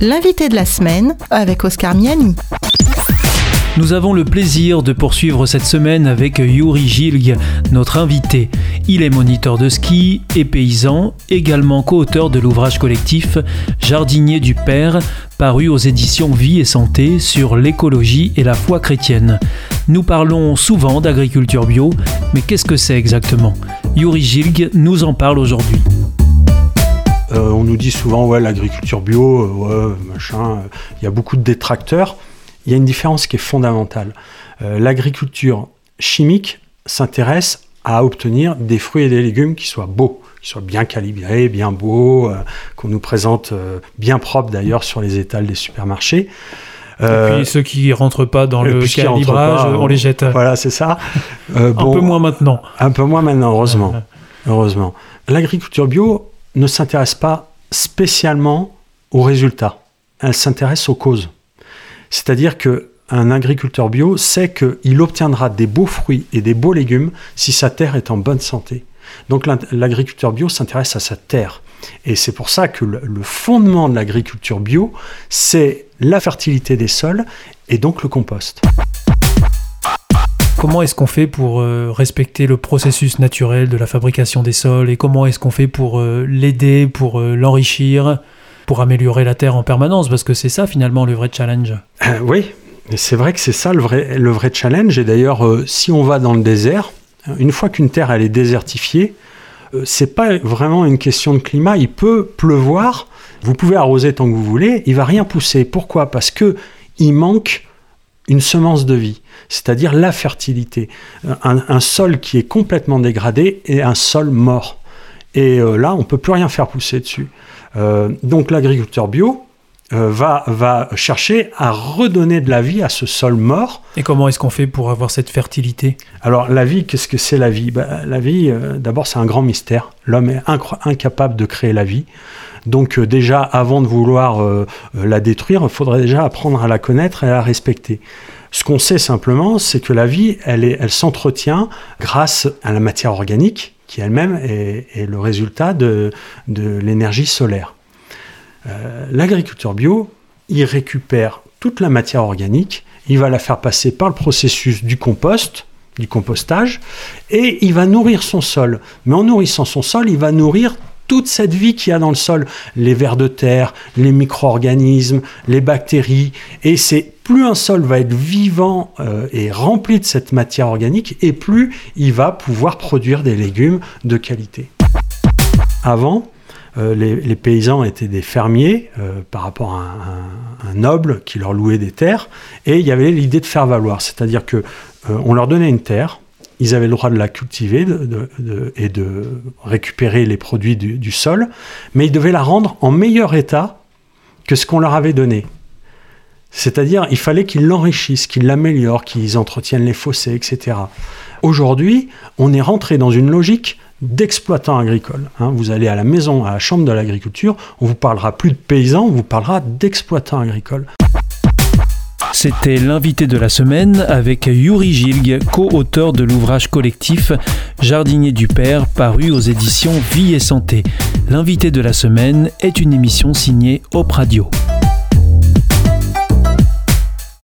L'invité de la semaine avec Oscar Miani. Nous avons le plaisir de poursuivre cette semaine avec Yuri Gilg, notre invité. Il est moniteur de ski et paysan, également co-auteur de l'ouvrage collectif Jardinier du Père, paru aux éditions Vie et Santé sur l'écologie et la foi chrétienne. Nous parlons souvent d'agriculture bio, mais qu'est-ce que c'est exactement? Yuri Gilg nous en parle aujourd'hui. Euh, on nous dit souvent, ouais, l'agriculture bio, euh, ouais, machin, il y a beaucoup de détracteurs il y a une différence qui est fondamentale. Euh, l'agriculture chimique s'intéresse à obtenir des fruits et des légumes qui soient beaux, qui soient bien calibrés, bien beaux, euh, qu'on nous présente euh, bien propres d'ailleurs sur les étals des supermarchés. et puis ceux qui rentrent pas dans le calibrage, on les jette. Voilà, c'est ça. un peu moins maintenant. Un peu moins maintenant, heureusement. heureusement. L'agriculture bio ne s'intéresse pas spécialement aux résultats. Elle s'intéresse aux causes. C'est-à-dire que un agriculteur bio sait qu'il obtiendra des beaux fruits et des beaux légumes si sa terre est en bonne santé. Donc l'agriculteur bio s'intéresse à sa terre. Et c'est pour ça que le, fondement de l'agriculture bio, c'est la fertilité des sols et donc le compost. Comment est-ce qu'on fait pour euh, respecter le processus naturel de la fabrication des sols et comment est-ce qu'on fait pour euh, l'aider, pour euh, l'enrichir pour améliorer la Terre en permanence, parce que c'est ça finalement le vrai challenge. Oui, c'est vrai que c'est ça le vrai, le vrai challenge. Et d'ailleurs, si on va dans le désert, une fois qu'une terre elle est désertifiée, c'est pas vraiment une question de climat. Il peut pleuvoir, vous pouvez arroser tant que vous voulez, il va rien pousser. Pourquoi? Parce que il manque une semence de vie, c'est-à-dire la fertilité. Un, sol qui est complètement dégradé est un sol mort. Et là, on peut plus rien faire pousser dessus. Euh, donc l'agriculteur bio euh, va, va chercher à redonner de la vie à ce sol mort. Et comment est-ce qu'on fait pour avoir cette fertilité? Alors la vie, qu'est-ce que c'est la vie? Bah, La vie, euh, d'abord, c'est un grand mystère. L'homme est incapable de créer la vie. Donc déjà, avant de vouloir la détruire, il faudrait déjà apprendre à la connaître et à la respecter. Ce qu'on sait simplement, c'est que la vie, elle, elle s'entretient grâce à la matière organique, qui elle-même est, le résultat de, l'énergie solaire. Euh, l'agriculteur bio, il récupère toute la matière organique, il va la faire passer par le processus du compost, du compostage, et il va nourrir son sol. Mais en nourrissant son sol, il va nourrir toute cette vie qu'il y a dans le sol, les vers de terre, les micro-organismes, les bactéries. Et c'est plus un sol va être vivant euh, et rempli de cette matière organique, et plus il va pouvoir produire des légumes de qualité. Avant, euh, les, paysans étaient des fermiers euh, par rapport à un, noble qui leur louait des terres, et il y avait l'idée de faire valoir, c'est-à-dire que on leur donnait une terre, ils avaient le droit de la cultiver et de récupérer les produits du, sol, mais ils devaient la rendre en meilleur état que ce qu'on leur avait donné. C'est-à-dire, il fallait qu'ils l'enrichissent, qu'ils l'améliorent, qu'ils entretiennent les fossés, etc. Aujourd'hui, on est rentré dans une logique d'exploitant agricole. Hein. vous allez à la maison, à la chambre de l'agriculture, on vous parlera plus de paysans, on vous parlera d'exploitants agricoles. C'était l'invité de la semaine avec Yuri Gilg, co-auteur de l'ouvrage collectif Jardinier du Père, paru aux éditions Vie et Santé. L'invité de la semaine est une émission signée Op Radio.